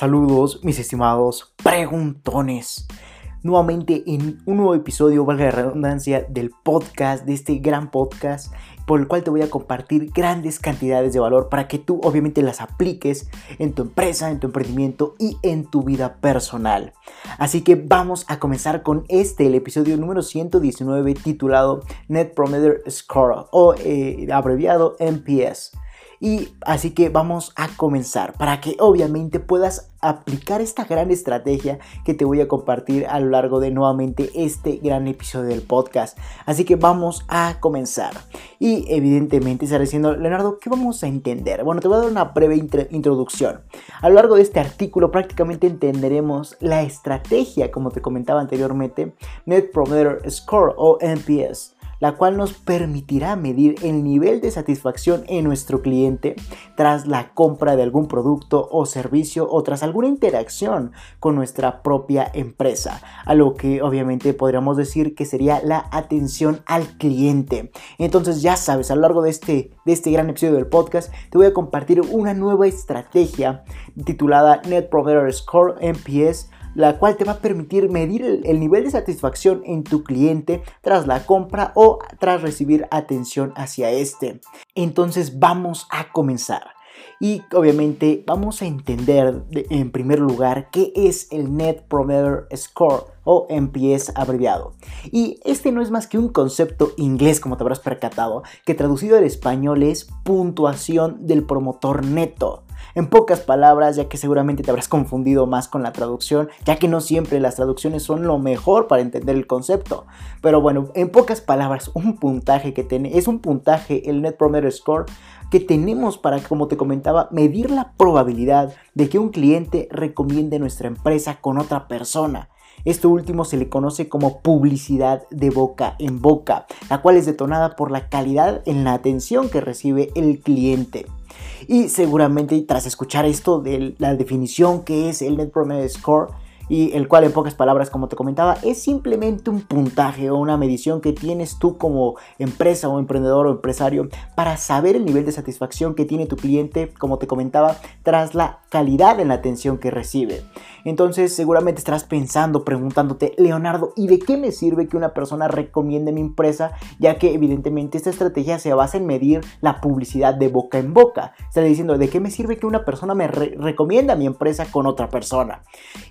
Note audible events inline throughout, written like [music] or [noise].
Saludos, mis estimados preguntones. Nuevamente en un nuevo episodio, valga la redundancia, del podcast, de este gran podcast, por el cual te voy a compartir grandes cantidades de valor para que tú obviamente las apliques en tu empresa, en tu emprendimiento y en tu vida personal. Así que vamos a comenzar con este, el episodio número 119 titulado Net Promoter Score o eh, abreviado NPS. Y así que vamos a comenzar para que obviamente puedas aplicar esta gran estrategia que te voy a compartir a lo largo de nuevamente este gran episodio del podcast. Así que vamos a comenzar. Y evidentemente estaré diciendo, Leonardo, ¿qué vamos a entender? Bueno, te voy a dar una breve introducción. A lo largo de este artículo prácticamente entenderemos la estrategia, como te comentaba anteriormente, Net Promoter Score o NPS la cual nos permitirá medir el nivel de satisfacción en nuestro cliente tras la compra de algún producto o servicio o tras alguna interacción con nuestra propia empresa, a lo que obviamente podríamos decir que sería la atención al cliente. Entonces ya sabes, a lo largo de este, de este gran episodio del podcast te voy a compartir una nueva estrategia titulada Net Provider Score NPS la cual te va a permitir medir el, nivel de satisfacción en tu cliente tras la compra o tras recibir atención hacia este. Entonces vamos a comenzar. Y obviamente vamos a entender en primer lugar qué es el Net Promoter Score o NPS abreviado. Y este no es más que un concepto inglés como te habrás percatado, que traducido al español es puntuación del promotor neto. En pocas palabras, ya que seguramente te habrás confundido más con la traducción, ya que no siempre las traducciones son lo mejor para entender el concepto. Pero bueno, en pocas palabras, un puntaje que tiene, es un puntaje, el Net Promoter Score, que tenemos para, como te comentaba, medir la probabilidad de que un cliente recomiende nuestra empresa con otra persona. Esto último se le conoce como publicidad de boca en boca, la cual es detonada por la calidad en la atención que recibe el cliente. Y seguramente tras escuchar esto de la definición que es el Net Promoter Score, y el cual en pocas palabras, como te comentaba, es simplemente un puntaje o una medición que tienes tú como empresa o emprendedor o empresario para saber el nivel de satisfacción que tiene tu cliente, como te comentaba, tras la calidad en la atención que recibe. Entonces seguramente estarás pensando, preguntándote, Leonardo, ¿y de qué me sirve que una persona recomiende mi empresa? Ya que evidentemente esta estrategia se basa en medir la publicidad de boca en boca. Estás diciendo, ¿de qué me sirve que una persona me recomienda mi empresa con otra persona?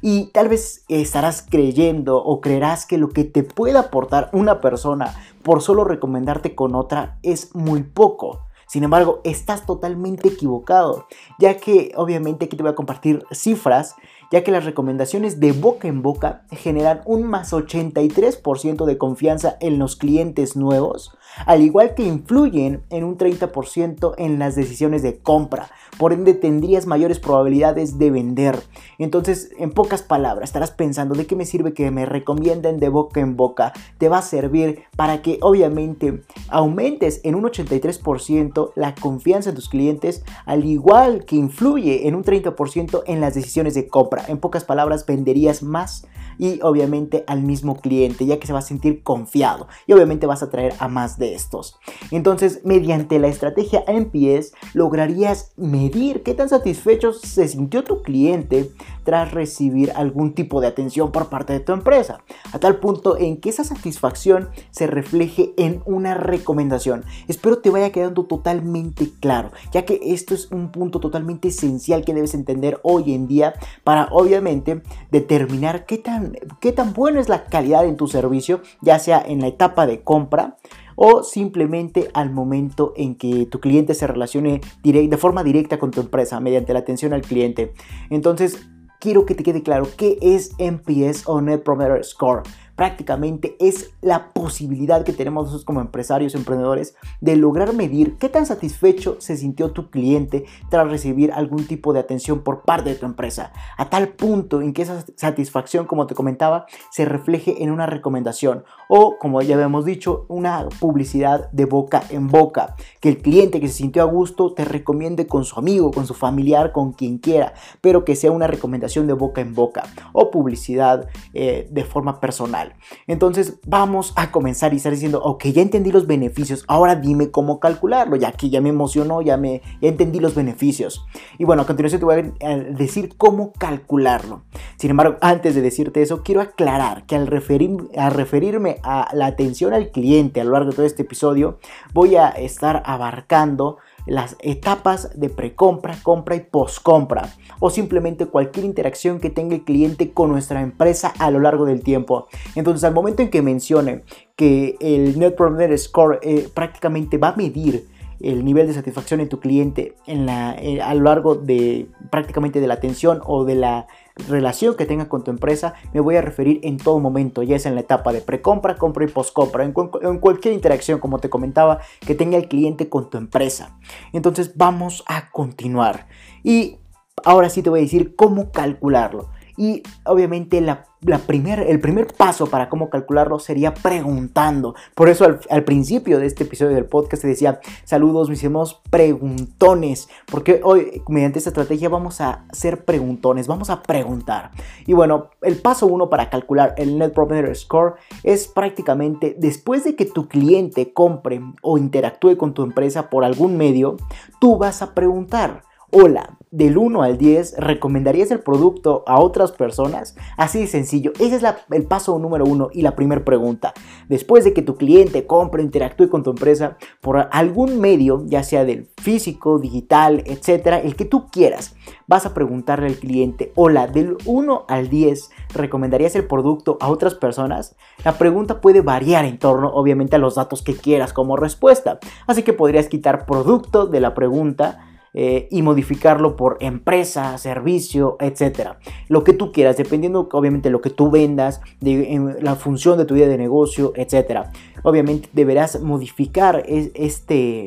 Y tal vez estarás creyendo o creerás que lo que te puede aportar una persona por solo recomendarte con otra es muy poco. Sin embargo, estás totalmente equivocado, ya que obviamente aquí te voy a compartir cifras ya que las recomendaciones de boca en boca generan un más 83% de confianza en los clientes nuevos, al igual que influyen en un 30% en las decisiones de compra. Por ende, tendrías mayores probabilidades de vender. Entonces, en pocas palabras, estarás pensando de qué me sirve que me recomienden de boca en boca. Te va a servir para que obviamente aumentes en un 83% la confianza en tus clientes, al igual que influye en un 30% en las decisiones de compra. En pocas palabras, venderías más y obviamente al mismo cliente, ya que se va a sentir confiado y obviamente vas a traer a más de estos. Entonces, mediante la estrategia NPS, lograrías medir qué tan satisfecho se sintió tu cliente tras recibir algún tipo de atención por parte de tu empresa, a tal punto en que esa satisfacción se refleje en una recomendación. Espero te vaya quedando totalmente claro, ya que esto es un punto totalmente esencial que debes entender hoy en día para obviamente determinar qué tan, qué tan buena es la calidad en tu servicio, ya sea en la etapa de compra o simplemente al momento en que tu cliente se relacione de forma directa con tu empresa mediante la atención al cliente. Entonces, quiero que te quede claro qué es NPS o Net Promoter Score prácticamente es la posibilidad que tenemos nosotros como empresarios, emprendedores, de lograr medir qué tan satisfecho se sintió tu cliente tras recibir algún tipo de atención por parte de tu empresa, a tal punto en que esa satisfacción, como te comentaba, se refleje en una recomendación o, como ya habíamos dicho, una publicidad de boca en boca, que el cliente que se sintió a gusto te recomiende con su amigo, con su familiar, con quien quiera, pero que sea una recomendación de boca en boca o publicidad eh, de forma personal. Entonces vamos a comenzar y estar diciendo, ok, ya entendí los beneficios, ahora dime cómo calcularlo, ya que ya me emocionó, ya, me, ya entendí los beneficios. Y bueno, a continuación te voy a decir cómo calcularlo. Sin embargo, antes de decirte eso, quiero aclarar que al, referir, al referirme a la atención al cliente a lo largo de todo este episodio, voy a estar abarcando las etapas de precompra, compra y postcompra o simplemente cualquier interacción que tenga el cliente con nuestra empresa a lo largo del tiempo. Entonces al momento en que mencione que el Net Promoter Score eh, prácticamente va a medir el nivel de satisfacción en tu cliente en la, eh, a lo largo de prácticamente de la atención o de la relación que tenga con tu empresa, me voy a referir en todo momento, ya sea en la etapa de precompra, compra y postcompra, en, en cualquier interacción, como te comentaba, que tenga el cliente con tu empresa. Entonces vamos a continuar. Y ahora sí te voy a decir cómo calcularlo. Y obviamente la, primer, el primer paso para cómo calcularlo sería preguntando. Por eso al, principio de este episodio del podcast te decía, saludos, mis hicimos preguntones. Porque hoy mediante esta estrategia vamos a hacer preguntones, vamos a preguntar. Y bueno, el paso uno para calcular el Net Promoter Score es prácticamente después de que tu cliente compre o interactúe con tu empresa por algún medio, tú vas a preguntar. Hola, del 1 al 10, ¿recomendarías el producto a otras personas? Así de sencillo. Ese es el paso número uno y la primera pregunta. Después de que tu cliente compre, interactúe con tu empresa por algún medio, ya sea del físico, digital, etcétera, el que tú quieras, vas a preguntarle al cliente, hola, del 1 al 10, ¿recomendarías el producto a otras personas? La pregunta puede variar en torno, obviamente, a los datos que quieras como respuesta. Así que podrías quitar producto de la pregunta eh, y modificarlo por empresa, servicio, etcétera. Lo que tú quieras, dependiendo obviamente lo que tú vendas, de la función de tu vida de negocio, etcétera. Obviamente deberás modificar este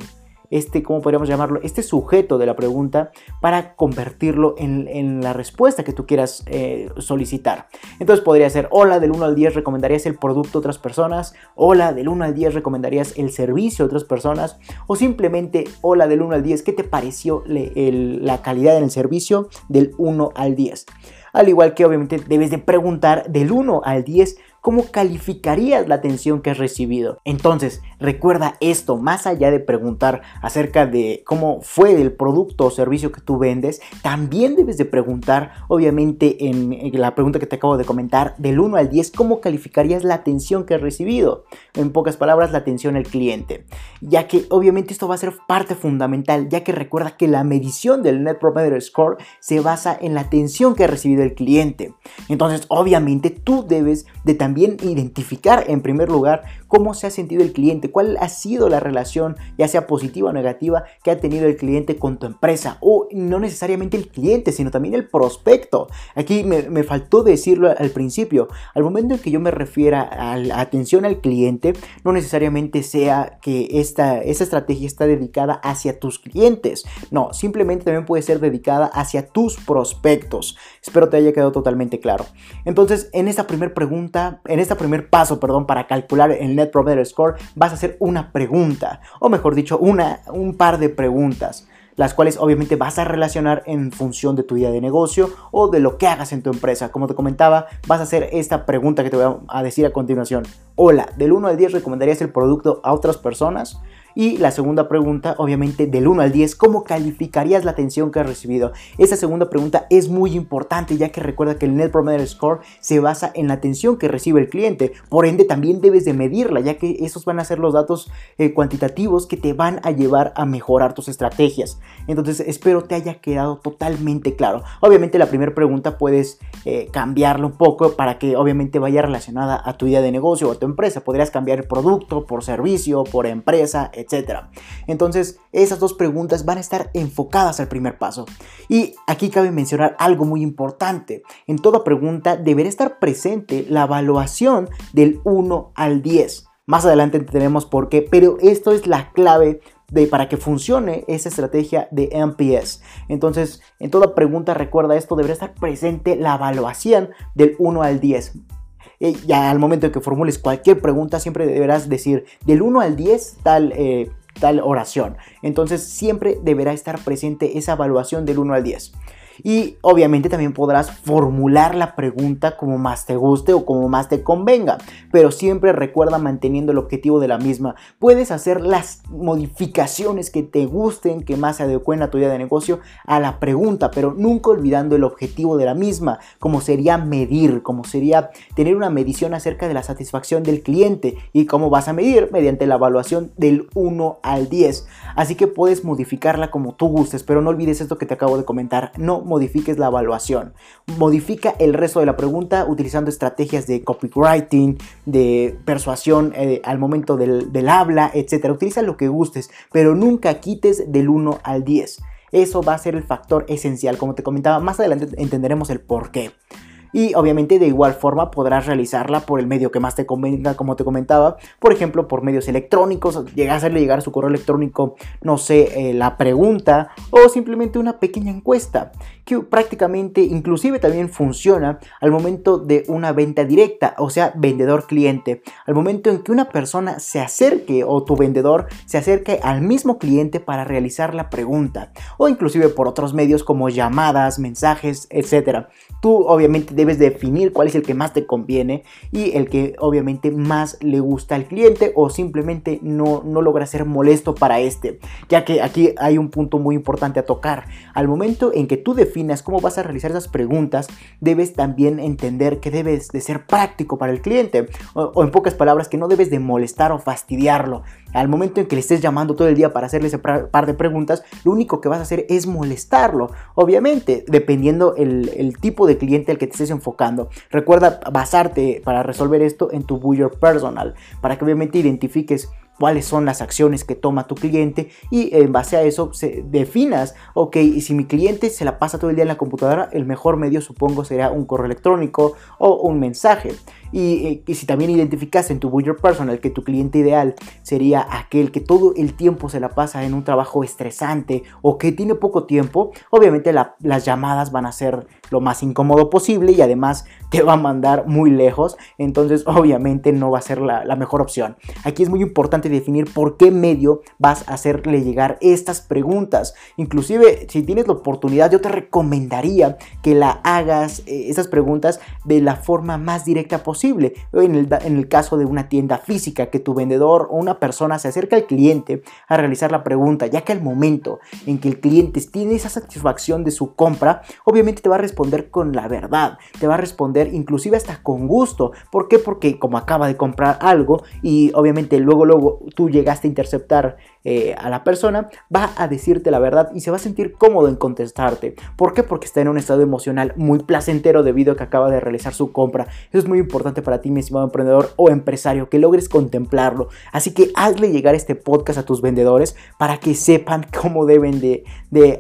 este, ¿cómo podríamos llamarlo? Este sujeto de la pregunta para convertirlo en, la respuesta que tú quieras eh, solicitar. Entonces podría ser, hola, del 1 al 10 recomendarías el producto a otras personas, hola, del 1 al 10 recomendarías el servicio a otras personas, o simplemente, hola, del 1 al 10, ¿qué te pareció la calidad en el servicio del 1 al 10? Al igual que obviamente debes de preguntar del 1 al 10 ¿cómo calificarías la atención que has recibido? Entonces, recuerda esto, más allá de preguntar acerca de cómo fue el producto o servicio que tú vendes, también debes de preguntar, obviamente en, la pregunta que te acabo de comentar, del 1 al 10, ¿cómo calificarías la atención que has recibido? En pocas palabras, la atención al cliente. Ya que obviamente esto va a ser parte fundamental, ya que recuerda que la medición del Net Promoter Score se basa en la atención que ha recibido el cliente. Entonces, obviamente tú debes de también también identificar en primer lugar cómo se ha sentido el cliente, cuál ha sido la relación, ya sea positiva o negativa, que ha tenido el cliente con tu empresa, o no necesariamente el cliente, sino también el prospecto. Aquí me, faltó decirlo al principio, al momento en que yo me refiera a la atención al cliente, no necesariamente sea que esta, esta estrategia está dedicada hacia tus clientes, no, simplemente también puede ser dedicada hacia tus prospectos. Espero te haya quedado totalmente claro. Entonces, en esta primera pregunta, en este primer paso, perdón, para calcular el Net Promoter Score, vas a hacer una pregunta, o mejor dicho, una, un par de preguntas las cuales obviamente vas a relacionar en función de tu idea de negocio o de lo que hagas en tu empresa. Como te comentaba, vas a hacer esta pregunta que te voy a decir a continuación. Hola, del 1 al 10 recomendarías el producto a otras personas? Y la segunda pregunta, obviamente, del 1 al 10, ¿cómo calificarías la atención que has recibido? Esta segunda pregunta es muy importante ya que recuerda que el Net Promoter Score se basa en la atención que recibe el cliente. Por ende, también debes de medirla ya que esos van a ser los datos eh, cuantitativos que te van a llevar a mejorar tus estrategias. Entonces, espero te haya quedado totalmente claro. Obviamente, la primera pregunta puedes eh, cambiarlo un poco para que obviamente vaya relacionada a tu idea de negocio o a tu empresa. Podrías cambiar producto por servicio, por empresa, etcétera. Entonces, esas dos preguntas van a estar enfocadas al primer paso. Y aquí cabe mencionar algo muy importante. En toda pregunta deberá estar presente la evaluación del 1 al 10. Más adelante tenemos por qué, pero esto es la clave de, para que funcione esa estrategia de MPS. Entonces, en toda pregunta, recuerda esto, deberá estar presente la evaluación del 1 al 10. Eh, ya al momento de que formules cualquier pregunta, siempre deberás decir del 1 al 10 tal, eh, tal oración. Entonces siempre deberá estar presente esa evaluación del 1 al 10. Y obviamente también podrás formular la pregunta como más te guste o como más te convenga, pero siempre recuerda manteniendo el objetivo de la misma. Puedes hacer las modificaciones que te gusten, que más se adecuen a tu idea de negocio, a la pregunta, pero nunca olvidando el objetivo de la misma, como sería medir, como sería tener una medición acerca de la satisfacción del cliente y cómo vas a medir mediante la evaluación del 1 al 10. Así que puedes modificarla como tú gustes, pero no olvides esto que te acabo de comentar, no modifiques la evaluación. Modifica el resto de la pregunta utilizando estrategias de copywriting, de persuasión eh, al momento del, habla, etc. Utiliza lo que gustes, pero nunca quites del 1 al 10. Eso va a ser el factor esencial, como te comentaba, más adelante entenderemos el por qué y obviamente de igual forma podrás realizarla por el medio que más te convenga, como te comentaba, por ejemplo por medios electrónicos, llegar a hacerle llegar a su correo electrónico, no sé, eh, la pregunta o simplemente una pequeña encuesta que prácticamente inclusive también funciona al momento de una venta directa, o sea, vendedor-cliente, al momento en que una persona se acerque o tu vendedor se acerque al mismo cliente para realizar la pregunta o inclusive por otros medios como llamadas, mensajes, etcétera. Tú obviamente debes definir cuál es el que más te conviene y el que obviamente más le gusta al cliente o simplemente no, no logra ser molesto para este. Ya que aquí hay un punto muy importante a tocar. Al momento en que tú definas cómo vas a realizar esas preguntas, debes también entender que debes de ser práctico para el cliente. O, o en pocas palabras, que no debes de molestar o fastidiarlo. Al momento en que le estés llamando todo el día para hacerle ese par de preguntas, lo único que vas a hacer es molestarlo. Obviamente, dependiendo el, tipo de cliente al que te estés enfocando. Recuerda basarte para resolver esto en tu buyer personal, para que obviamente identifiques cuáles son las acciones que toma tu cliente y en base a eso se definas, ok, si mi cliente se la pasa todo el día en la computadora, el mejor medio supongo será un correo electrónico o un mensaje. Y, si también identificas en tu buyer personal que tu cliente ideal sería aquel que todo el tiempo se la pasa en un trabajo estresante o que tiene poco tiempo, obviamente las llamadas van a ser lo más incómodo posible y además te va a mandar muy lejos, entonces obviamente no va a ser la mejor opción. Aquí es muy importante definir por qué medio vas a hacerle llegar estas preguntas. Inclusive si tienes la oportunidad yo te recomendaría que la hagas eh, esas preguntas de la forma más directa posible en el, en el caso de una tienda física, que tu vendedor o una persona se acerca al cliente a realizar la pregunta, ya que al momento en que el cliente tiene esa satisfacción de su compra, obviamente te va a responder con la verdad, te va a responder inclusive hasta con gusto. ¿Por qué? Porque como acaba de comprar algo y obviamente luego, luego tú llegaste a interceptar eh, a la persona, va a decirte la verdad y se va a sentir cómodo en contestarte. ¿Por qué? Porque está en un estado emocional muy placentero debido a que acaba de realizar su compra. Eso es muy importante para ti, mi estimado emprendedor o empresario, que logres contemplarlo. Así que hazle llegar este podcast a tus vendedores para que sepan [laughs] cómo deben de,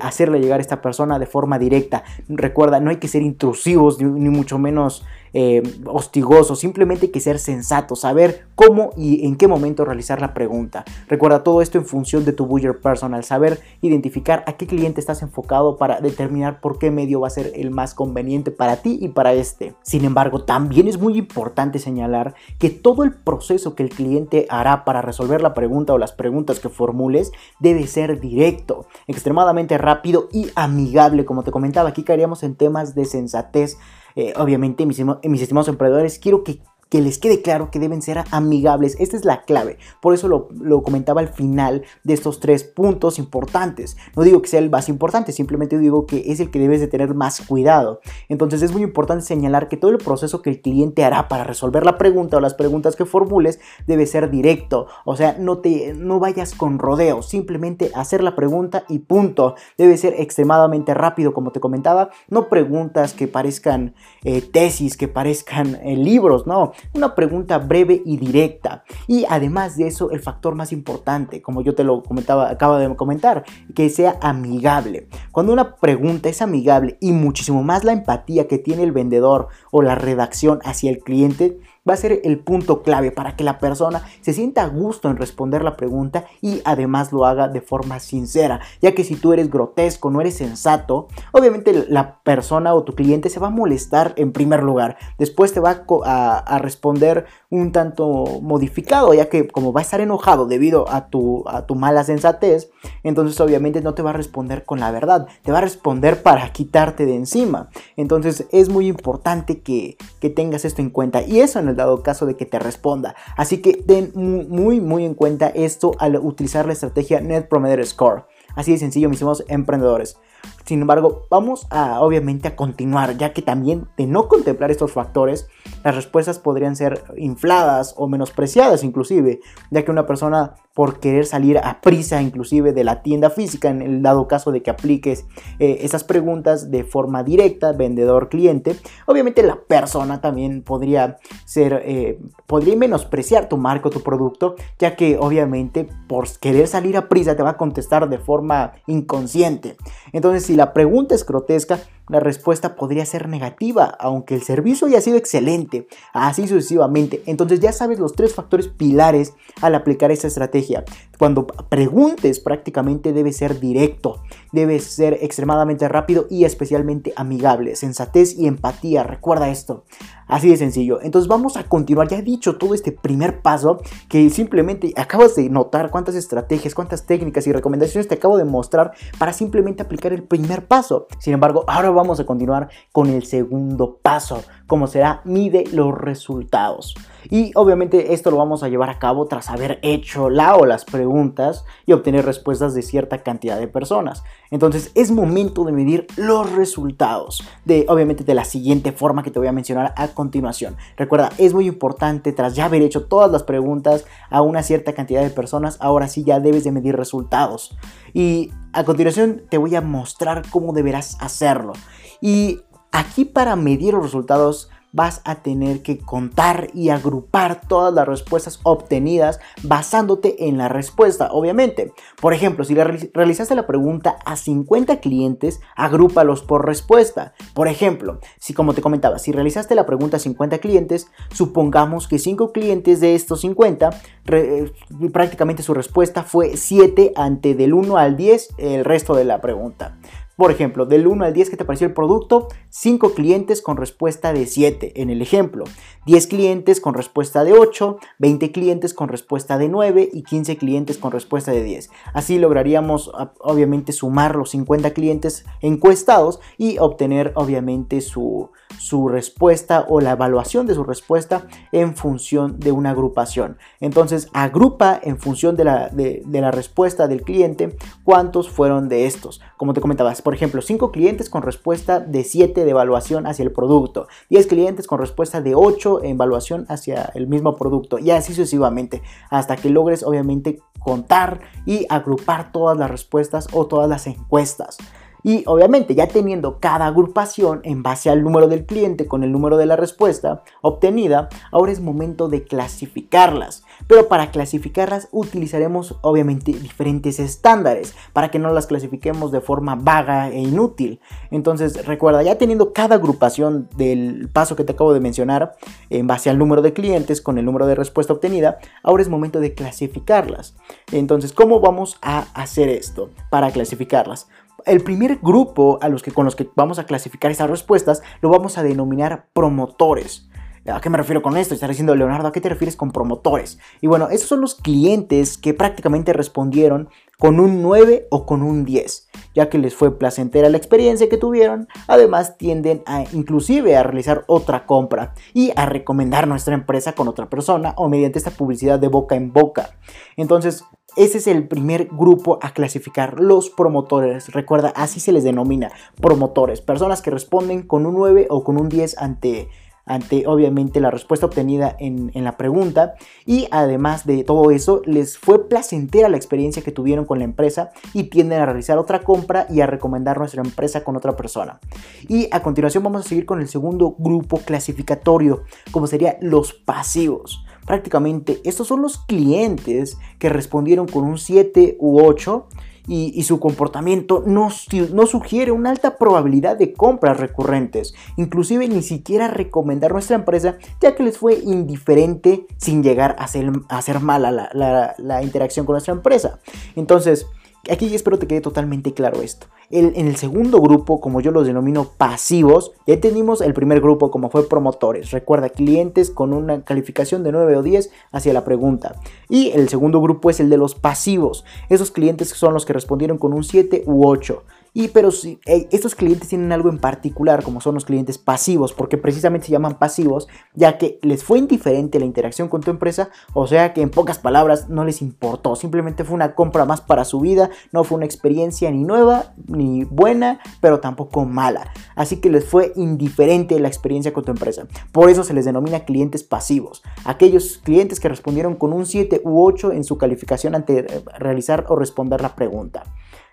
hacerle llegar a esta persona de forma directa. Recuerda, no hay que ser intrusivos ni mucho menos eh, hostigoso, simplemente hay que ser sensato, saber cómo y en qué momento realizar la pregunta. Recuerda todo esto en función de tu buyer personal, saber identificar a qué cliente estás enfocado para determinar por qué medio va a ser el más conveniente para ti y para este. Sin embargo, también es muy importante señalar que todo el proceso que el cliente hará para resolver la pregunta o las preguntas que formules debe ser directo, extremadamente rápido y amigable. Como te comentaba, aquí caeríamos en temas de sensatez eh, obviamente, mis, mis estimados emprendedores, quiero que que les quede claro que deben ser amigables. Esta es la clave. Por eso lo, comentaba al final de estos tres puntos importantes. No digo que sea el más importante, simplemente digo que es el que debes de tener más cuidado. Entonces es muy importante señalar que todo el proceso que el cliente hará para resolver la pregunta o las preguntas que formules debe ser directo. O sea, no, te, no vayas con rodeo, simplemente hacer la pregunta y punto. Debe ser extremadamente rápido, como te comentaba. No preguntas que parezcan eh, tesis, que parezcan eh, libros, no una pregunta breve y directa. Y además de eso, el factor más importante, como yo te lo comentaba, acabo de comentar, que sea amigable. Cuando una pregunta es amigable y muchísimo más la empatía que tiene el vendedor o la redacción hacia el cliente, va a ser el punto clave para que la persona se sienta a gusto en responder la pregunta y además lo haga de forma sincera, ya que si tú eres grotesco, no eres sensato, obviamente la persona o tu cliente se va a molestar en primer lugar, después te va a, responder un tanto modificado, ya que como va a estar enojado debido a tu, a tu mala sensatez, entonces obviamente no te va a responder con la verdad, te va a responder para quitarte de encima. Entonces es muy importante que, que tengas esto en cuenta y eso en el dado caso de que te responda. Así que ten muy muy en cuenta esto al utilizar la estrategia Net Promoter Score. Así de sencillo, mis amados emprendedores. Sin embargo, vamos a obviamente a continuar, ya que también de no contemplar estos factores, las respuestas podrían ser infladas o menospreciadas inclusive, ya que una persona por querer salir a prisa inclusive de la tienda física, en el dado caso de que apliques eh, esas preguntas de forma directa, vendedor-cliente, obviamente la persona también podría ser, eh, podría menospreciar tu marca tu producto, ya que obviamente por querer salir a prisa te va a contestar de forma inconsciente. Entonces, si la pregunta es grotesca, la respuesta podría ser negativa, aunque el servicio haya sido excelente, así sucesivamente. Entonces ya sabes los tres factores pilares al aplicar esta estrategia. Cuando preguntes prácticamente debe ser directo, debe ser extremadamente rápido y especialmente amigable, sensatez y empatía, recuerda esto. Así de sencillo. Entonces vamos a continuar. Ya he dicho todo este primer paso que simplemente acabas de notar cuántas estrategias, cuántas técnicas y recomendaciones te acabo de mostrar para simplemente aplicar el primer paso. Sin embargo, ahora vamos a continuar con el segundo paso, como será mide los resultados. Y obviamente esto lo vamos a llevar a cabo tras haber hecho la o las preguntas y obtener respuestas de cierta cantidad de personas. Entonces es momento de medir los resultados de obviamente de la siguiente forma que te voy a mencionar a continuación. Recuerda, es muy importante tras ya haber hecho todas las preguntas a una cierta cantidad de personas, ahora sí ya debes de medir resultados. Y a continuación te voy a mostrar cómo deberás hacerlo. Y aquí para medir los resultados vas a tener que contar y agrupar todas las respuestas obtenidas basándote en la respuesta, obviamente. Por ejemplo, si realizaste la pregunta a 50 clientes, agrúpalos por respuesta. Por ejemplo, si como te comentaba, si realizaste la pregunta a 50 clientes, supongamos que 5 clientes de estos 50, eh, prácticamente su respuesta fue 7 ante del 1 al 10 el resto de la pregunta. Por ejemplo, del 1 al 10 que te pareció el producto, 5 clientes con respuesta de 7 en el ejemplo, 10 clientes con respuesta de 8, 20 clientes con respuesta de 9 y 15 clientes con respuesta de 10. Así lograríamos obviamente sumar los 50 clientes encuestados y obtener obviamente su, su respuesta o la evaluación de su respuesta en función de una agrupación. Entonces agrupa en función de la, de, la respuesta del cliente cuántos fueron de estos. Como te comentabas, por ejemplo, 5 clientes con respuesta de 7 de evaluación hacia el producto, 10 clientes con respuesta de 8 en evaluación hacia el mismo producto y así sucesivamente hasta que logres obviamente contar y agrupar todas las respuestas o todas las encuestas. Y obviamente ya teniendo cada agrupación en base al número del cliente con el número de la respuesta obtenida, ahora es momento de clasificarlas. Pero para clasificarlas utilizaremos obviamente diferentes estándares para que no las clasifiquemos de forma vaga e inútil. Entonces recuerda, ya teniendo cada agrupación del paso que te acabo de mencionar en base al número de clientes con el número de respuesta obtenida, ahora es momento de clasificarlas. Entonces, ¿cómo vamos a hacer esto para clasificarlas? El primer grupo a los que, con los que vamos a clasificar esas respuestas lo vamos a denominar promotores. ¿A qué me refiero con esto? Está diciendo Leonardo, ¿a qué te refieres con promotores? Y bueno, esos son los clientes que prácticamente respondieron con un 9 o con un 10, ya que les fue placentera la experiencia que tuvieron, además tienden a inclusive a realizar otra compra y a recomendar nuestra empresa con otra persona o mediante esta publicidad de boca en boca. Entonces, ese es el primer grupo a clasificar, los promotores. Recuerda, así se les denomina, promotores. Personas que responden con un 9 o con un 10 ante, ante obviamente la respuesta obtenida en, en, la pregunta. Y además de todo eso, les fue placentera la experiencia que tuvieron con la empresa y tienden a realizar otra compra y a recomendar nuestra empresa con otra persona. Y a continuación vamos a seguir con el segundo grupo clasificatorio, como sería los pasivos. Prácticamente estos son los clientes que respondieron con un 7 u 8 y, su comportamiento no, no, sugiere una alta probabilidad de compras recurrentes, inclusive ni siquiera recomendar nuestra empresa ya que les fue indiferente sin llegar a ser, a mala la, la interacción con nuestra empresa. Entonces, Aquí espero te quede totalmente claro esto. en el segundo grupo, como yo los denomino pasivos, ya tenemos el primer grupo como fue promotores. Recuerda, clientes con una calificación de 9 o 10 hacia la pregunta. Y el segundo grupo es el de los pasivos. Esos clientes son los que respondieron con un 7 u 8. Y pero si, estos clientes tienen algo en particular, como son los clientes pasivos, porque precisamente se llaman pasivos, ya que les fue indiferente la interacción con tu empresa, o sea que en pocas palabras no les importó, simplemente fue una compra más para su vida, no fue una experiencia ni nueva, ni buena, pero tampoco mala. Así que les fue indiferente la experiencia con tu empresa. Por eso se les denomina clientes pasivos. Aquellos clientes que respondieron con un 7 u 8 en su calificación ante realizar o responder la pregunta.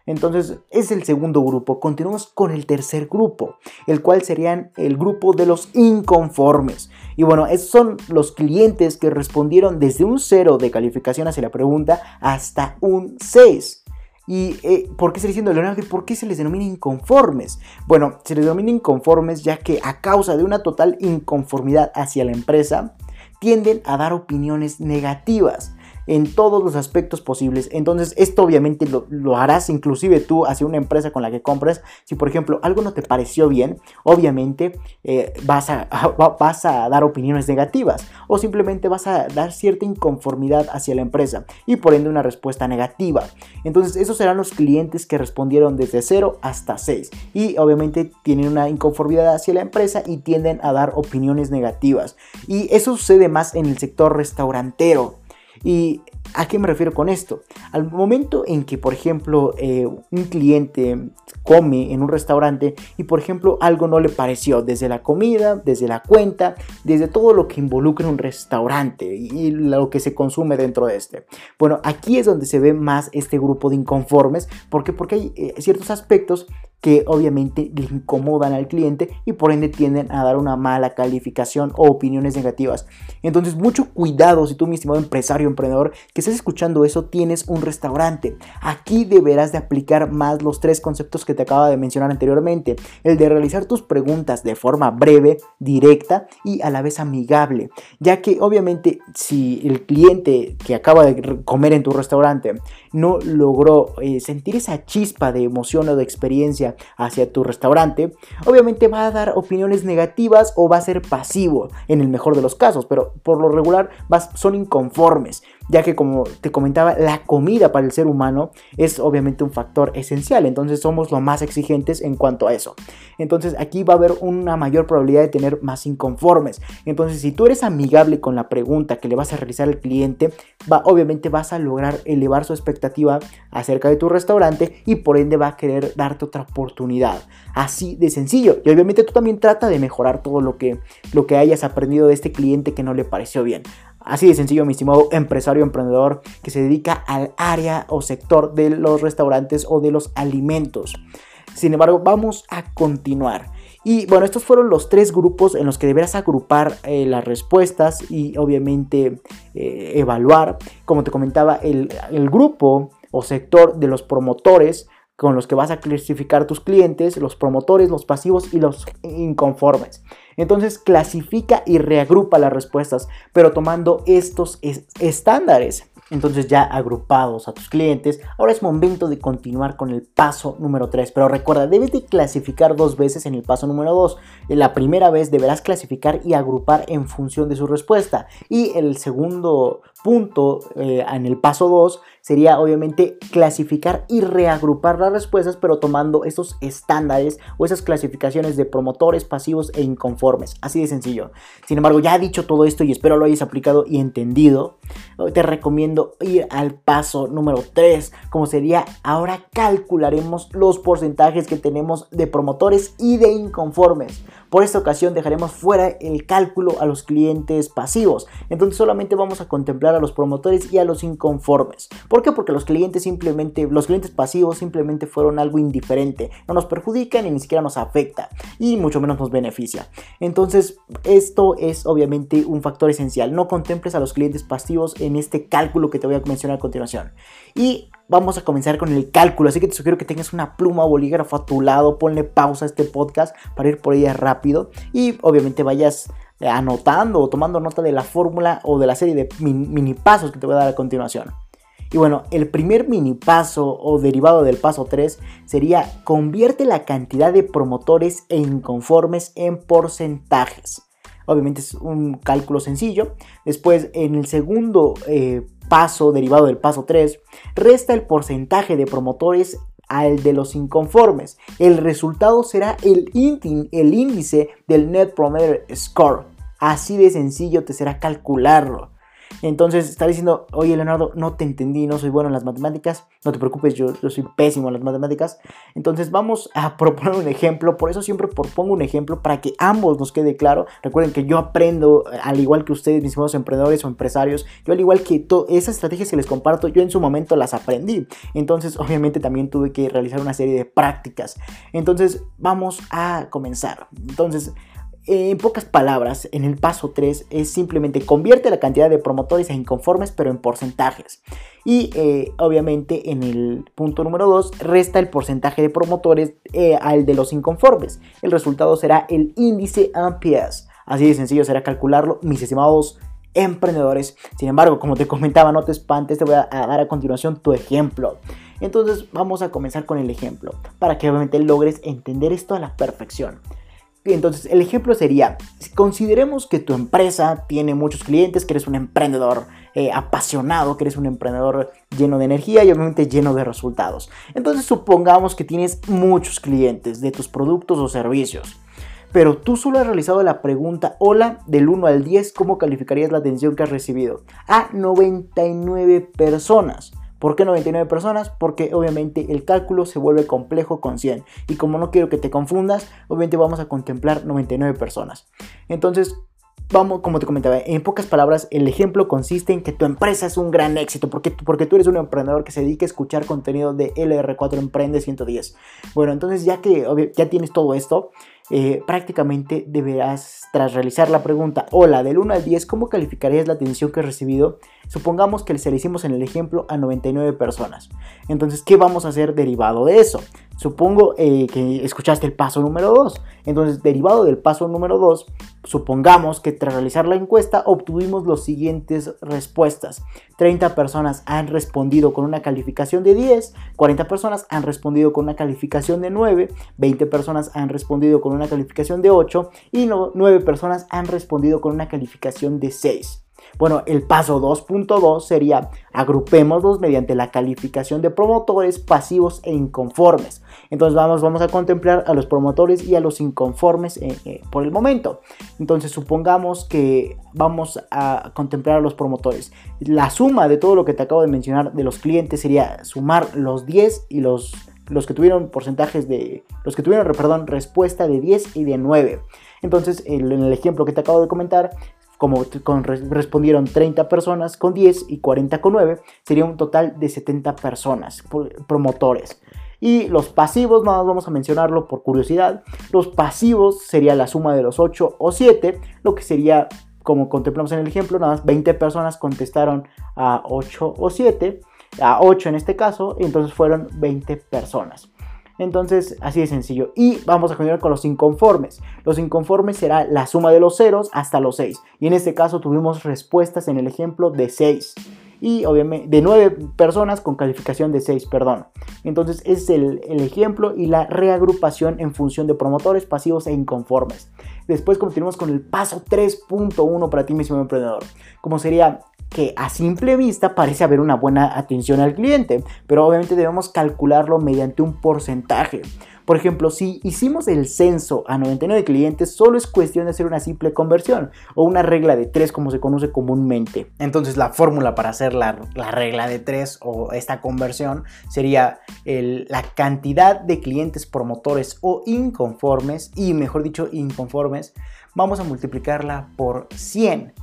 Entonces es el segundo grupo. Continuamos con el tercer grupo, el cual serían el grupo de los inconformes. Y bueno, esos son los clientes que respondieron desde un 0 de calificación hacia la pregunta hasta un 6. ¿Y eh, por qué se diciendo Leonardo? ¿Por qué se les denomina inconformes? Bueno, se les denomina inconformes ya que a causa de una total inconformidad hacia la empresa, tienden a dar opiniones negativas en todos los aspectos posibles. Entonces, esto obviamente lo, harás inclusive tú hacia una empresa con la que compras. Si, por ejemplo, algo no te pareció bien, obviamente eh, vas, a, [laughs] vas a dar opiniones negativas o simplemente vas a dar cierta inconformidad hacia la empresa y por ende una respuesta negativa. Entonces, esos serán los clientes que respondieron desde 0 hasta 6 y obviamente tienen una inconformidad hacia la empresa y tienden a dar opiniones negativas. Y eso sucede más en el sector restaurantero. ¿Y a qué me refiero con esto? Al momento en que, por ejemplo, eh, un cliente come en un restaurante y, por ejemplo, algo no le pareció, desde la comida, desde la cuenta, desde todo lo que involucra un restaurante y lo que se consume dentro de este. Bueno, aquí es donde se ve más este grupo de inconformes. ¿Por qué? Porque hay eh, ciertos aspectos que obviamente le incomodan al cliente y por ende tienden a dar una mala calificación o opiniones negativas. Entonces, mucho cuidado si tú, mi estimado empresario, emprendedor, que estás escuchando eso, tienes un restaurante. Aquí deberás de aplicar más los tres conceptos que te acaba de mencionar anteriormente. El de realizar tus preguntas de forma breve, directa y a la vez amigable. Ya que obviamente si el cliente que acaba de comer en tu restaurante no logró eh, sentir esa chispa de emoción o de experiencia, hacia tu restaurante, obviamente va a dar opiniones negativas o va a ser pasivo en el mejor de los casos, pero por lo regular son inconformes ya que como te comentaba, la comida para el ser humano es obviamente un factor esencial, entonces somos lo más exigentes en cuanto a eso. Entonces aquí va a haber una mayor probabilidad de tener más inconformes. Entonces si tú eres amigable con la pregunta que le vas a realizar al cliente, va, obviamente vas a lograr elevar su expectativa acerca de tu restaurante y por ende va a querer darte otra oportunidad. Así de sencillo. Y obviamente tú también trata de mejorar todo lo que, lo que hayas aprendido de este cliente que no le pareció bien. Así de sencillo, mi estimado empresario emprendedor que se dedica al área o sector de los restaurantes o de los alimentos. Sin embargo, vamos a continuar. Y bueno, estos fueron los tres grupos en los que deberás agrupar eh, las respuestas y obviamente eh, evaluar. Como te comentaba, el, el grupo o sector de los promotores con los que vas a clasificar tus clientes, los promotores, los pasivos y los inconformes. Entonces clasifica y reagrupa las respuestas, pero tomando estos estándares. Entonces ya agrupados a tus clientes, ahora es momento de continuar con el paso número 3. Pero recuerda, debes de clasificar dos veces en el paso número 2. La primera vez deberás clasificar y agrupar en función de su respuesta. Y el segundo punto eh, en el paso 2 sería obviamente clasificar y reagrupar las respuestas, pero tomando esos estándares o esas clasificaciones de promotores, pasivos e inconformes. Así de sencillo. Sin embargo, ya dicho todo esto y espero lo hayas aplicado y entendido, te recomiendo ir al paso número 3, como sería ahora calcularemos los porcentajes que tenemos de promotores y de inconformes. Por esta ocasión dejaremos fuera el cálculo a los clientes pasivos, entonces solamente vamos a contemplar a los promotores y a los inconformes. ¿Por qué? Porque los clientes simplemente, los clientes pasivos simplemente fueron algo indiferente, no nos perjudican y ni siquiera nos afecta y mucho menos nos beneficia. Entonces, esto es obviamente un factor esencial. No contemples a los clientes pasivos en este cálculo que te voy a mencionar a continuación. Y vamos a comenzar con el cálculo, así que te sugiero que tengas una pluma o bolígrafo a tu lado, ponle pausa a este podcast para ir por ella rápido y obviamente vayas anotando o tomando nota de la fórmula o de la serie de mini pasos que te voy a dar a continuación. Y bueno, el primer mini paso o derivado del paso 3 sería convierte la cantidad de promotores e inconformes en porcentajes. Obviamente es un cálculo sencillo. Después, en el segundo eh, paso derivado del paso 3, resta el porcentaje de promotores al de los inconformes. El resultado será el, el índice del Net Promoter Score. Así de sencillo te será calcularlo. Entonces está diciendo, oye Leonardo, no te entendí, no soy bueno en las matemáticas, no te preocupes, yo, soy pésimo en las matemáticas. Entonces vamos a [laughs] proponer un ejemplo, por eso siempre propongo un ejemplo para que ambos nos quede claro. Recuerden que yo aprendo, al igual que ustedes, mis nuevos emprendedores o empresarios, yo al igual que esas estrategias que les comparto, yo en su momento las aprendí. Entonces [laughs] obviamente también tuve que realizar una serie de prácticas. Entonces vamos a comenzar. Entonces en pocas palabras, en el paso 3 es simplemente convierte la cantidad de promotores a inconformes pero en porcentajes. Y eh, obviamente en el punto número 2 resta el porcentaje de promotores eh, al de los inconformes. El resultado será el índice AMPS. Así de sencillo será calcularlo, mis estimados emprendedores. Sin embargo, como te comentaba, no te espantes, te voy a dar a continuación tu ejemplo. Entonces vamos a comenzar con el ejemplo, para que obviamente logres entender esto a la perfección. Entonces, el ejemplo sería, consideremos que tu empresa tiene muchos clientes, que eres un emprendedor eh, apasionado, que eres un emprendedor lleno de energía y obviamente lleno de resultados. Entonces, supongamos que tienes muchos clientes de tus productos o servicios. Pero tú solo has realizado la pregunta, hola, del 1 al 10, ¿cómo calificarías la atención que has recibido? A 99 personas. ¿Por qué 99 personas? Porque obviamente el cálculo se vuelve complejo con 100. Y como no quiero que te confundas, obviamente vamos a contemplar 99 personas. Entonces, vamos, como te comentaba, en pocas palabras, el ejemplo consiste en que tu empresa es un gran éxito, porque, porque tú eres un emprendedor que se dedica a escuchar contenido de LR4 Emprende 110. Bueno, entonces ya que ya tienes todo esto, eh, prácticamente deberás, tras realizar la pregunta, hola, del 1 al 10, ¿cómo calificarías la atención que has recibido? Supongamos que se le hicimos en el ejemplo a 99 personas. Entonces, ¿qué vamos a hacer derivado de eso? Supongo eh, que escuchaste el paso número 2. Entonces, derivado del paso número 2, supongamos que tras realizar la encuesta obtuvimos las siguientes respuestas. 30 personas han respondido con una calificación de 10, 40 personas han respondido con una calificación de 9, 20 personas han respondido con una calificación de 8 y 9 personas han respondido con una calificación de 6. Bueno, el paso 2.2 sería agrupémoslos mediante la calificación de promotores pasivos e inconformes. Entonces vamos, vamos a contemplar a los promotores y a los inconformes eh, eh, por el momento. Entonces supongamos que vamos a contemplar a los promotores. La suma de todo lo que te acabo de mencionar de los clientes sería sumar los 10 y los, los que tuvieron porcentajes de... Los que tuvieron, perdón, respuesta de 10 y de 9. Entonces, en el ejemplo que te acabo de comentar, como respondieron 30 personas con 10 y 40 con 9, sería un total de 70 personas, promotores. Y los pasivos, nada más vamos a mencionarlo por curiosidad, los pasivos sería la suma de los 8 o 7, lo que sería, como contemplamos en el ejemplo, nada más 20 personas contestaron a 8 o 7, a 8 en este caso, y entonces fueron 20 personas. Entonces, así de sencillo. Y vamos a continuar con los inconformes. Los inconformes será la suma de los ceros hasta los 6. Y en este caso tuvimos respuestas en el ejemplo de 6. Y obviamente de 9 personas con calificación de 6, perdón. Entonces es el, ejemplo y la reagrupación en función de promotores, pasivos e inconformes. Después continuamos con el paso 3.1 para ti, mismo emprendedor. Como sería que a simple vista parece haber una buena atención al cliente, pero obviamente debemos calcularlo mediante un porcentaje. Por ejemplo, si hicimos el censo a 99 clientes, solo es cuestión de hacer una simple conversión o una regla de 3 como se conoce comúnmente. Entonces la fórmula para hacer la, regla de 3 o esta conversión sería la cantidad de clientes promotores o inconformes y mejor dicho inconformes, vamos a multiplicarla por 100 e,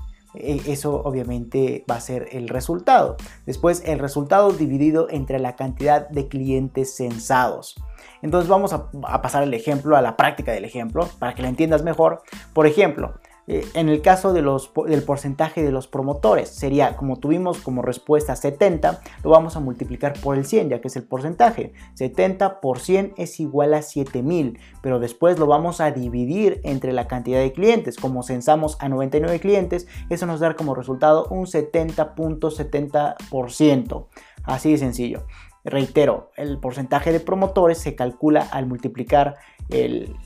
eso obviamente va a ser el resultado. Después el resultado dividido entre la cantidad de clientes censados. Entonces vamos a, pasar el ejemplo, a la práctica del ejemplo, para que lo entiendas mejor. Por ejemplo, eh, en el caso del porcentaje de los promotores, sería como tuvimos como respuesta 70, lo vamos a multiplicar por el 100, ya que es el porcentaje. 70 por 100 es igual a 7000, pero después lo vamos a dividir entre la cantidad de clientes. Como censamos a 99 clientes, eso nos da como resultado un 70.70%. Así de sencillo. Reitero, el porcentaje de promotores se calcula al multiplicar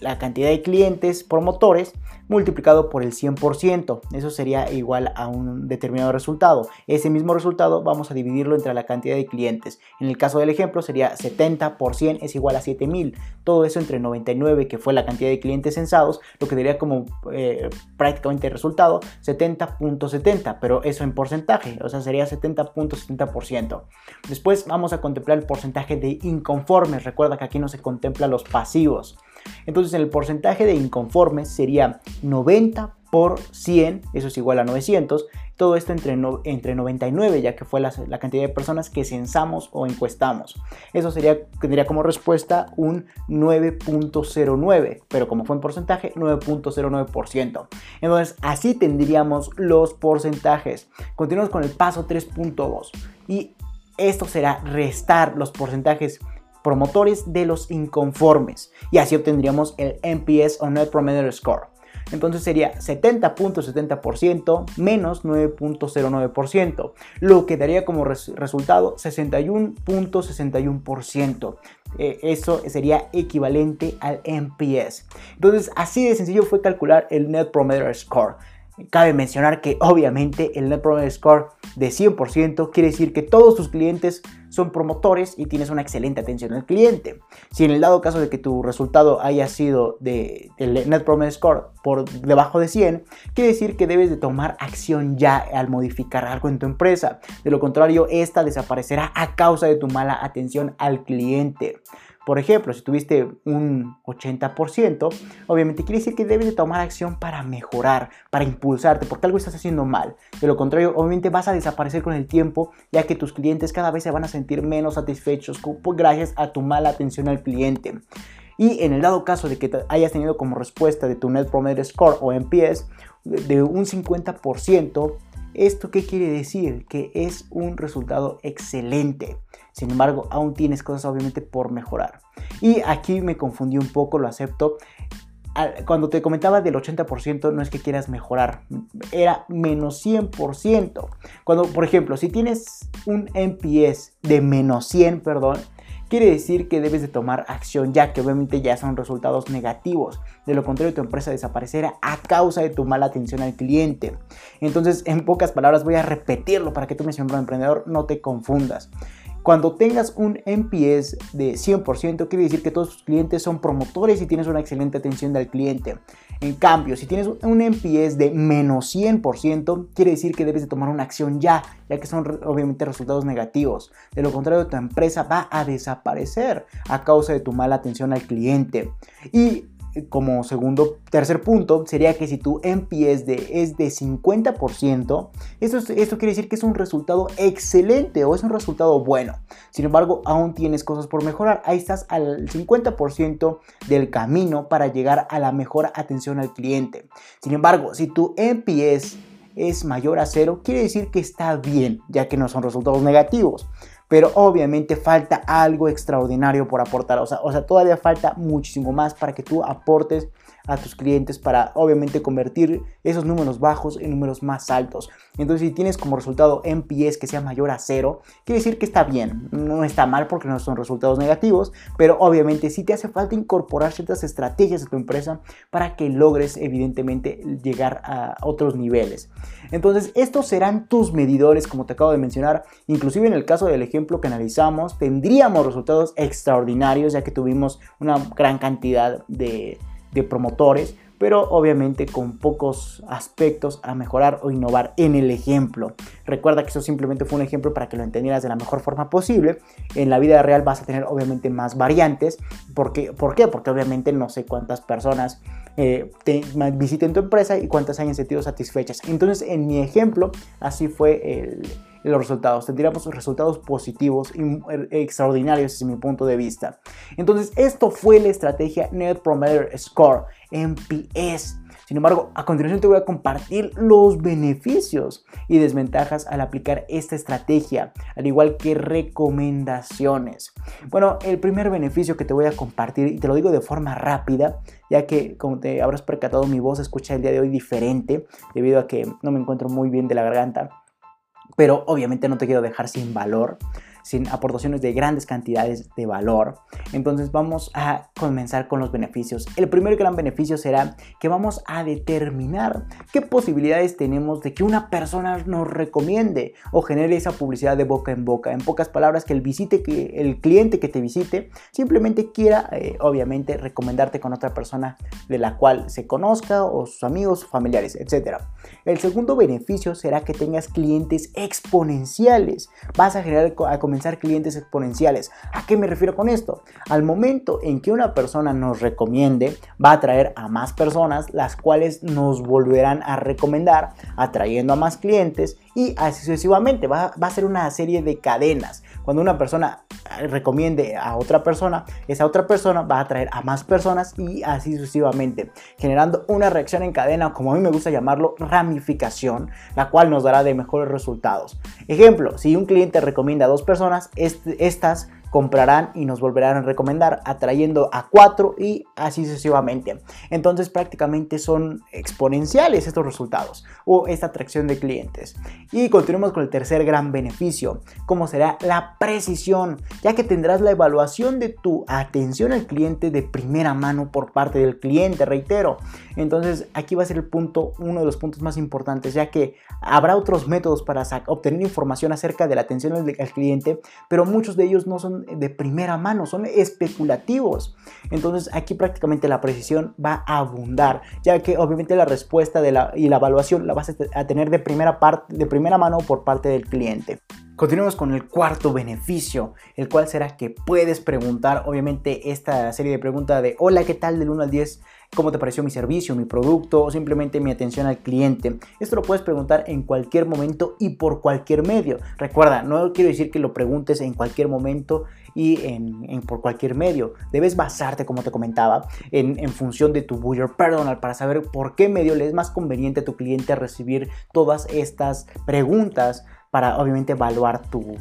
la cantidad de clientes promotores multiplicado por el 100%. Eso sería igual a un determinado resultado. Ese mismo resultado vamos a dividirlo entre la cantidad de clientes. En el caso del ejemplo sería 70 por 100 es igual a 7000. Todo eso entre 99, que fue la cantidad de clientes censados, lo que daría como eh, prácticamente el resultado 70.70, pero eso en porcentaje, o sea, sería 70.70%. Después vamos a contemplar el porcentaje de inconformes. Recuerda que aquí no se contempla los pasivos. Entonces el porcentaje de inconformes sería 90 por 100, eso es igual a 900, todo esto entre, entre 99, ya que fue la, cantidad de personas que censamos o encuestamos. Eso sería, tendría como respuesta un 9.09, pero como fue en porcentaje, 9.09%. Entonces, así tendríamos los porcentajes. Continuamos con el paso 3.2 y esto será restar los porcentajes promotores de los inconformes y así obtendríamos el NPS o Net Promoter Score. Entonces sería 70.70% menos 9.09%, lo que daría como resultado 61.61%. Eh, eso sería equivalente al NPS. Entonces así de sencillo fue calcular el Net Promoter Score. Cabe mencionar que obviamente el Net Promoter Score de 100% quiere decir que todos tus clientes son promotores y tienes una excelente atención al cliente. Si en el dado caso de que tu resultado haya sido de, el Net Promoter Score por debajo de 100, quiere decir que debes de tomar acción ya al modificar algo en tu empresa. De lo contrario, esta desaparecerá a causa de tu mala atención al cliente. Por ejemplo, si tuviste un 80%, obviamente quiere decir que debes de tomar acción para mejorar, para impulsarte, porque algo estás haciendo mal. De lo contrario, obviamente vas a desaparecer con el tiempo, ya que tus clientes cada vez se van a sentir menos satisfechos gracias a tu mala atención al cliente. Y en el dado caso de que hayas tenido como respuesta de tu Net Promoter Score o NPS de un 50%, ¿Esto qué quiere decir? Que es un resultado excelente. Sin embargo, aún tienes cosas obviamente por mejorar. Y aquí me confundí un poco, lo acepto. Cuando te comentaba del 80% no es que quieras mejorar, era menos 100%. Cuando, por ejemplo, si tienes un NPS de menos 100, perdón, quiere decir que debes de tomar acción ya que obviamente ya son resultados negativos. De lo contrario, tu empresa desaparecerá a causa de tu mala atención al cliente. Entonces, en pocas palabras, voy a repetirlo para que tú, mi señor emprendedor, no te confundas. Cuando tengas un NPS de 100%, quiere decir que todos tus clientes son promotores y tienes una excelente atención del cliente. En cambio, si tienes un NPS de menos 100%, quiere decir que debes de tomar una acción ya, ya que son obviamente resultados negativos. De lo contrario, tu empresa va a desaparecer a causa de tu mala atención al cliente. Y como segundo, tercer punto, sería que si tu de, es de 50%, esto, esto quiere decir que es un resultado excelente o es un resultado bueno. Sin embargo, aún tienes cosas por mejorar. Ahí estás al 50% del camino para llegar a la mejor atención al cliente. Sin embargo, si tu NPS es mayor a cero, quiere decir que está bien, ya que no son resultados negativos pero obviamente falta algo extraordinario por aportar. O sea, o sea, todavía falta muchísimo más para que tú aportes a tus clientes para obviamente convertir esos números bajos en números más altos. Entonces si tienes como resultado NPS que sea mayor a cero, quiere decir que está bien, no está mal porque no son resultados negativos, pero obviamente sí te hace falta incorporar ciertas estrategias a tu empresa para que logres evidentemente llegar a otros niveles. Entonces estos serán tus medidores como te acabo de mencionar, inclusive en el caso del ejemplo que analizamos tendríamos resultados extraordinarios ya que tuvimos una gran cantidad de de promotores, pero obviamente con pocos aspectos a mejorar o innovar en el ejemplo. Recuerda que eso simplemente fue un ejemplo para que lo entendieras de la mejor forma posible. En la vida real vas a tener obviamente más variantes. ¿Por qué? ¿Por qué? Porque obviamente no sé cuántas personas eh, visiten tu empresa y cuántas hayan sentido satisfechas. Entonces en mi ejemplo así fue el los resultados. Tendríamos resultados positivos y er, extraordinarios desde mi punto de vista. Entonces, esto fue la estrategia Net Promoter Score, NPS. Sin embargo, a continuación te voy a compartir los beneficios y desventajas al aplicar esta estrategia, al igual que recomendaciones. Bueno, el primer beneficio que te voy a compartir, y te lo digo de forma rápida, ya que como te habrás percatado, mi voz escucha el día de hoy diferente, debido a que no me encuentro muy bien de la garganta pero obviamente no te quiero dejar sin valor. Sin aportaciones de grandes cantidades de valor. Entonces vamos a comenzar con los beneficios. El primer gran beneficio será que vamos a determinar qué posibilidades tenemos de que una persona nos recomiende o genere esa publicidad de boca en boca. En pocas palabras, que el visite, que el cliente que te visite simplemente quiera, eh, obviamente, recomendarte con otra persona de la cual se conozca o sus amigos, familiares, etc. El segundo beneficio será que tengas clientes exponenciales. Vas a generar, a comenzar clientes exponenciales. ¿A qué me refiero con esto? Al momento en que una persona nos recomiende, va a atraer a más personas, las cuales nos volverán a recomendar, atrayendo a más clientes y así sucesivamente. Va, va a ser una serie de cadenas. Cuando una persona recomiende a otra persona, esa otra persona va a atraer a más personas y así sucesivamente, generando una reacción en cadena, como a mí me gusta llamarlo, ramificación, la cual nos dará de mejores resultados. Ejemplo, si un cliente recomienda a dos personas, estas comprarán y nos volverán a recomendar, atrayendo a cuatro y así sucesivamente. Entonces prácticamente son exponenciales estos resultados o esta atracción de clientes. Y continuemos con el tercer gran beneficio, como será la precisión, ya que tendrás la evaluación de tu atención al cliente de primera mano por parte del cliente, reitero. Entonces aquí va a ser el punto, uno de los puntos más importantes, ya que habrá otros métodos para obtener información acerca de la atención al cliente, pero muchos de ellos no son de primera mano, son especulativos. Entonces aquí prácticamente la precisión va a abundar, ya que obviamente la respuesta y la evaluación la vas a tener de primera, parte, de primera mano por parte del cliente. Continuemos con el cuarto beneficio, el cual será que puedes preguntar, obviamente, esta serie de preguntas de hola, ¿qué tal del 1 al 10? ¿Cómo te pareció mi servicio, mi producto o simplemente mi atención al cliente? Esto lo puedes preguntar en cualquier momento y por cualquier medio. Recuerda, no quiero decir que lo preguntes en cualquier momento y en, por cualquier medio. Debes basarte, como te comentaba, en, en función de tu buyer personal para saber por qué medio le es más conveniente a tu cliente recibir todas estas preguntas para obviamente evaluar tu,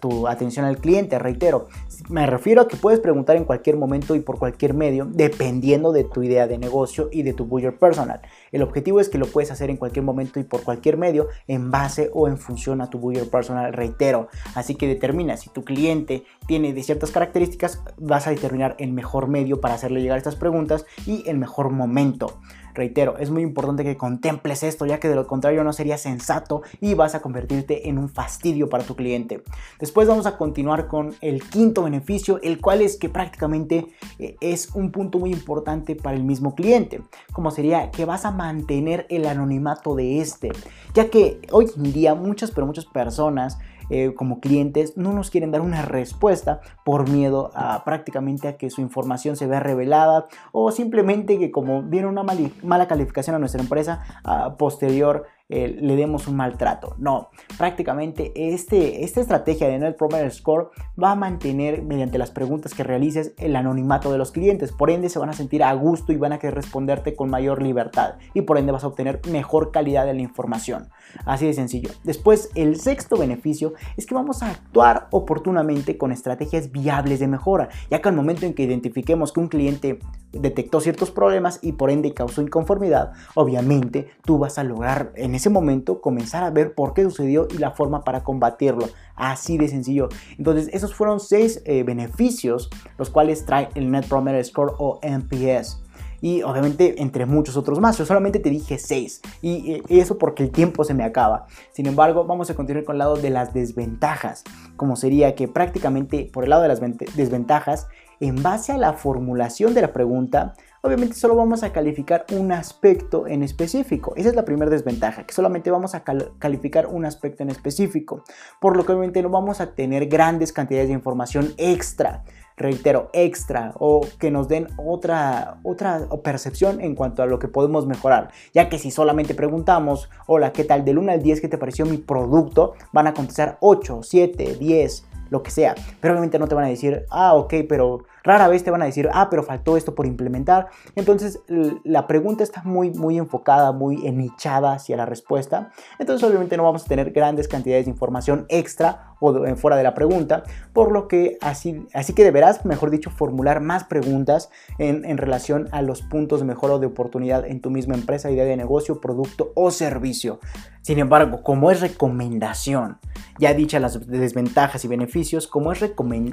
tu atención al cliente. Reitero, me refiero a que puedes preguntar en cualquier momento y por cualquier medio, dependiendo de tu idea de negocio y de tu buyer personal. El objetivo es que lo puedes hacer en cualquier momento y por cualquier medio, en base o en función a tu buyer personal. Reitero, así que determina si tu cliente tiene de ciertas características, vas a determinar el mejor medio para hacerle llegar estas preguntas y el mejor momento. Reitero, es muy importante que contemples esto, ya que de lo contrario no sería sensato y vas a convertirte en un fastidio para tu cliente. Después vamos a continuar con el quinto beneficio, el cual es que prácticamente eh, es un punto muy importante para el mismo cliente, como sería que vas a mantener el anonimato de este, ya que hoy en día muchas, pero muchas personas eh, como clientes no nos quieren dar una respuesta por miedo a prácticamente a que su información se vea revelada o simplemente que como viene una mala calificación a nuestra empresa a posterior eh, le demos un maltrato. No, prácticamente este, esta estrategia de Net Promoter Score va a mantener mediante las preguntas que realices el anonimato de los clientes. Por ende se van a sentir a gusto y van a querer responderte con mayor libertad y por ende vas a obtener mejor calidad de la información. Así de sencillo. Después, el sexto beneficio es que vamos a actuar oportunamente con estrategias viables de mejora, ya que al momento en que identifiquemos que un cliente detectó ciertos problemas y por ende causó inconformidad, obviamente tú vas a lograr en ese momento comenzar a ver por qué sucedió y la forma para combatirlo. Así de sencillo. Entonces, esos fueron seis eh, beneficios los cuales trae el Net Promoter Score o NPS y obviamente entre muchos otros más. Yo solamente te dije 6 y, eso porque el tiempo se me acaba. Sin embargo, vamos a continuar con el lado de las desventajas, como sería que prácticamente por el lado de las desventajas, en base a la formulación de la pregunta, obviamente solo vamos a calificar un aspecto en específico. Esa es la primera desventaja, que solamente vamos a calificar un aspecto en específico, por lo que obviamente no vamos a tener grandes cantidades de información extra reitero, extra o que nos den otra, otra percepción en cuanto a lo que podemos mejorar. Ya que si solamente preguntamos, hola, ¿qué tal? Del 1 al 10, ¿qué te pareció mi producto? Van a contestar 8, 7, 10, lo que sea. Pero obviamente no te van a decir, ah, ok, pero Rara vez te van a decir, ah, pero faltó esto por implementar. Entonces la pregunta está muy, muy enfocada, muy enichada hacia la respuesta. Entonces obviamente no vamos a tener grandes cantidades de información extra o fuera de la pregunta, por lo que así, así que deberás, mejor dicho, formular más preguntas en, en relación a los puntos de mejora o de oportunidad en tu misma empresa, idea de negocio, producto o servicio. Sin embargo, como es recomendación, ya dichas las desventajas y beneficios, como es,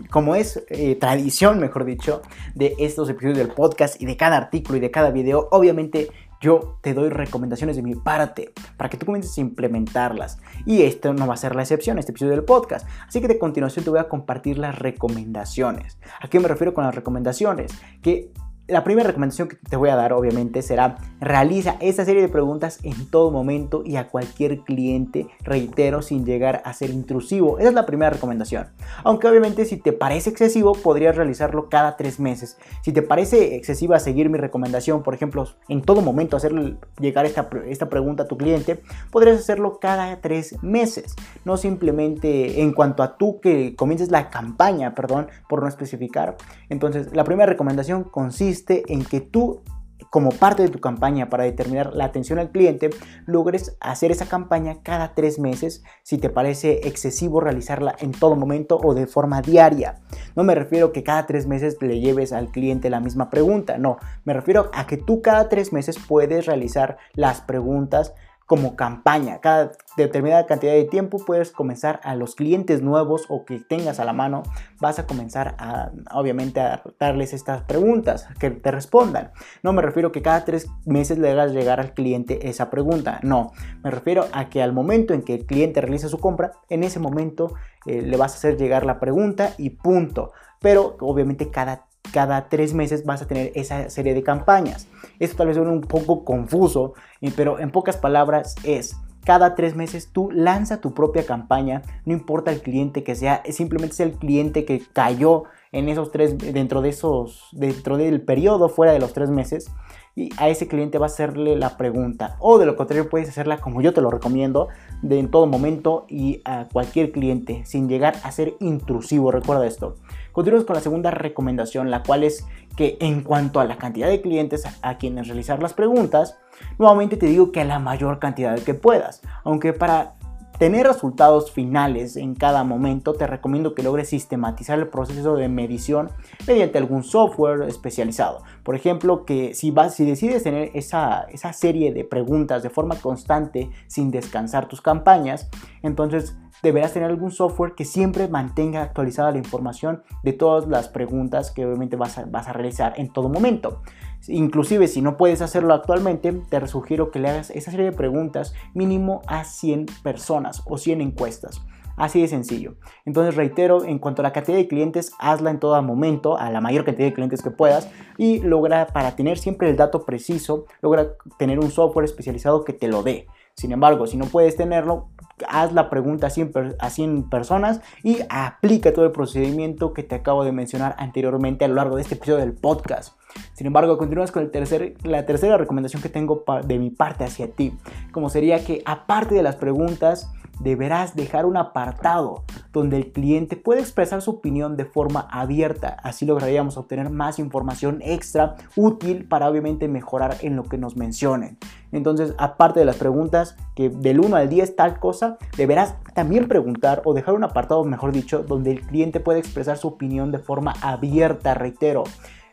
como es eh, tradición, mejor dicho, de estos episodios del podcast y de cada artículo y de cada video, obviamente yo te doy recomendaciones de mi parte para que tú comiences a implementarlas. Y esto no va a ser la excepción, este episodio del podcast. Así que de continuación te voy a compartir las recomendaciones. ¿A qué me refiero con las recomendaciones? Que la primera recomendación que te voy a dar, obviamente, será realiza esta serie de preguntas en todo momento y a cualquier cliente, reitero, sin llegar a ser intrusivo. Esa es la primera recomendación. Aunque obviamente si te parece excesivo, podrías realizarlo cada tres meses. Si te parece excesiva seguir mi recomendación, por ejemplo, en todo momento hacerle llegar esta, esta pregunta a tu cliente, podrías hacerlo cada tres meses. No simplemente en cuanto a tú que comiences la campaña, perdón, por no especificar. Entonces, la primera recomendación consiste en que tú como parte de tu campaña para determinar la atención al cliente, logres hacer esa campaña cada tres meses si te parece excesivo realizarla en todo momento o de forma diaria. No me refiero que cada tres meses le lleves al cliente la misma pregunta, no, me refiero a que tú cada tres meses puedes realizar las preguntas como campaña. Cada determinada cantidad de tiempo puedes comenzar a los clientes nuevos o que tengas a la mano, vas a comenzar a, obviamente, a darles estas preguntas, que te respondan. No me refiero que cada tres meses le hagas llegar al cliente esa pregunta, no. Me refiero a que al momento en que el cliente realiza su compra, en ese momento eh, le vas a hacer llegar la pregunta y punto. Pero obviamente cada cada tres meses vas a tener esa serie de campañas. Esto tal vez suene un poco confuso, pero en pocas palabras es, cada tres meses tú lanza tu propia campaña, no importa el cliente que sea, simplemente es el cliente que cayó en esos tres, dentro de esos, dentro del periodo fuera de los tres meses, y a ese cliente va a hacerle la pregunta. O de lo contrario puedes hacerla como yo te lo recomiendo, de en todo momento y a cualquier cliente, sin llegar a ser intrusivo. Recuerda esto. Continuamos con la segunda recomendación, la cual es que en cuanto a la cantidad de clientes a quienes realizar las preguntas, nuevamente te digo que la mayor cantidad que puedas. Aunque para tener resultados finales en cada momento, te recomiendo que logres sistematizar el proceso de medición mediante algún software especializado. Por ejemplo, que si, vas, decides tener esa, esa serie de preguntas de forma constante sin descansar tus campañas, entonces deberás tener algún software que siempre mantenga actualizada la información de todas las preguntas que obviamente vas a, realizar en todo momento. Inclusive si no puedes hacerlo actualmente, te sugiero que le hagas esa serie de preguntas mínimo a 100 personas o 100 encuestas. Así de sencillo. Entonces reitero, en cuanto a la cantidad de clientes, hazla en todo momento, a la mayor cantidad de clientes que puedas y logra, para tener siempre el dato preciso, logra tener un software especializado que te lo dé. Sin embargo, si no puedes tenerlo, haz la pregunta a 100, personas y aplica todo el procedimiento que te acabo de mencionar anteriormente a lo largo de este episodio del podcast. Sin embargo, continuamos con el tercer, la tercera recomendación que tengo de mi parte hacia ti, como sería que aparte de las preguntas, deberás dejar un apartado donde el cliente puede expresar su opinión de forma abierta. Así lograríamos obtener más información extra útil para obviamente mejorar en lo que nos mencionen. Entonces, aparte de las preguntas, que del 1 al 10 tal cosa, deberás también preguntar o dejar un apartado, mejor dicho, donde el cliente puede expresar su opinión de forma abierta, reitero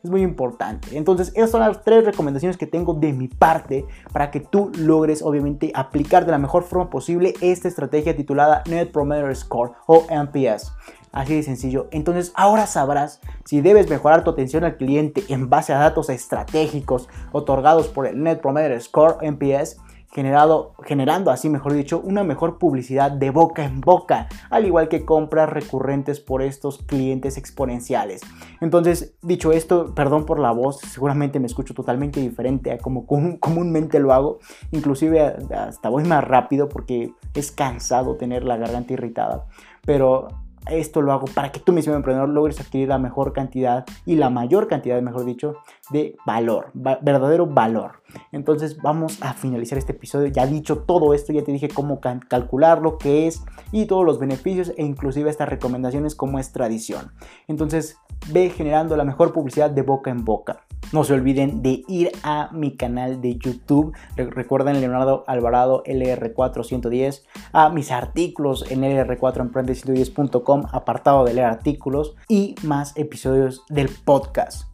es muy importante. Entonces, esas son las tres recomendaciones que tengo de mi parte para que tú logres, obviamente, aplicar de la mejor forma posible esta estrategia titulada Net Promoter Score o NPS. Así de sencillo. Entonces ahora sabrás si debes mejorar tu atención al cliente en base a datos estratégicos otorgados por el Net Promoter Score NPS generado, generando así, mejor dicho, una mejor publicidad de boca en boca, al igual que compras recurrentes por estos clientes exponenciales. Entonces, dicho esto, perdón por la voz, seguramente me escucho totalmente diferente a como [laughs] comúnmente lo hago, inclusive hasta voy más rápido porque es cansado tener la garganta irritada, pero esto lo hago para que tú mismo emprendedor logres adquirir la mejor cantidad y la mayor cantidad, mejor dicho, de valor, verdadero valor. Entonces vamos a finalizar este episodio. Ya dicho todo esto, ya te dije cómo calcularlo, qué es y todos los beneficios e inclusive estas recomendaciones como es tradición. Entonces ve generando la mejor publicidad de boca en boca. No se olviden de ir a mi canal de YouTube. Recuerden Leonardo Alvarado LR410, a mis artículos en LR4emprende110.com, apartado de leer artículos y más episodios del podcast.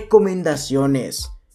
recomendaciones.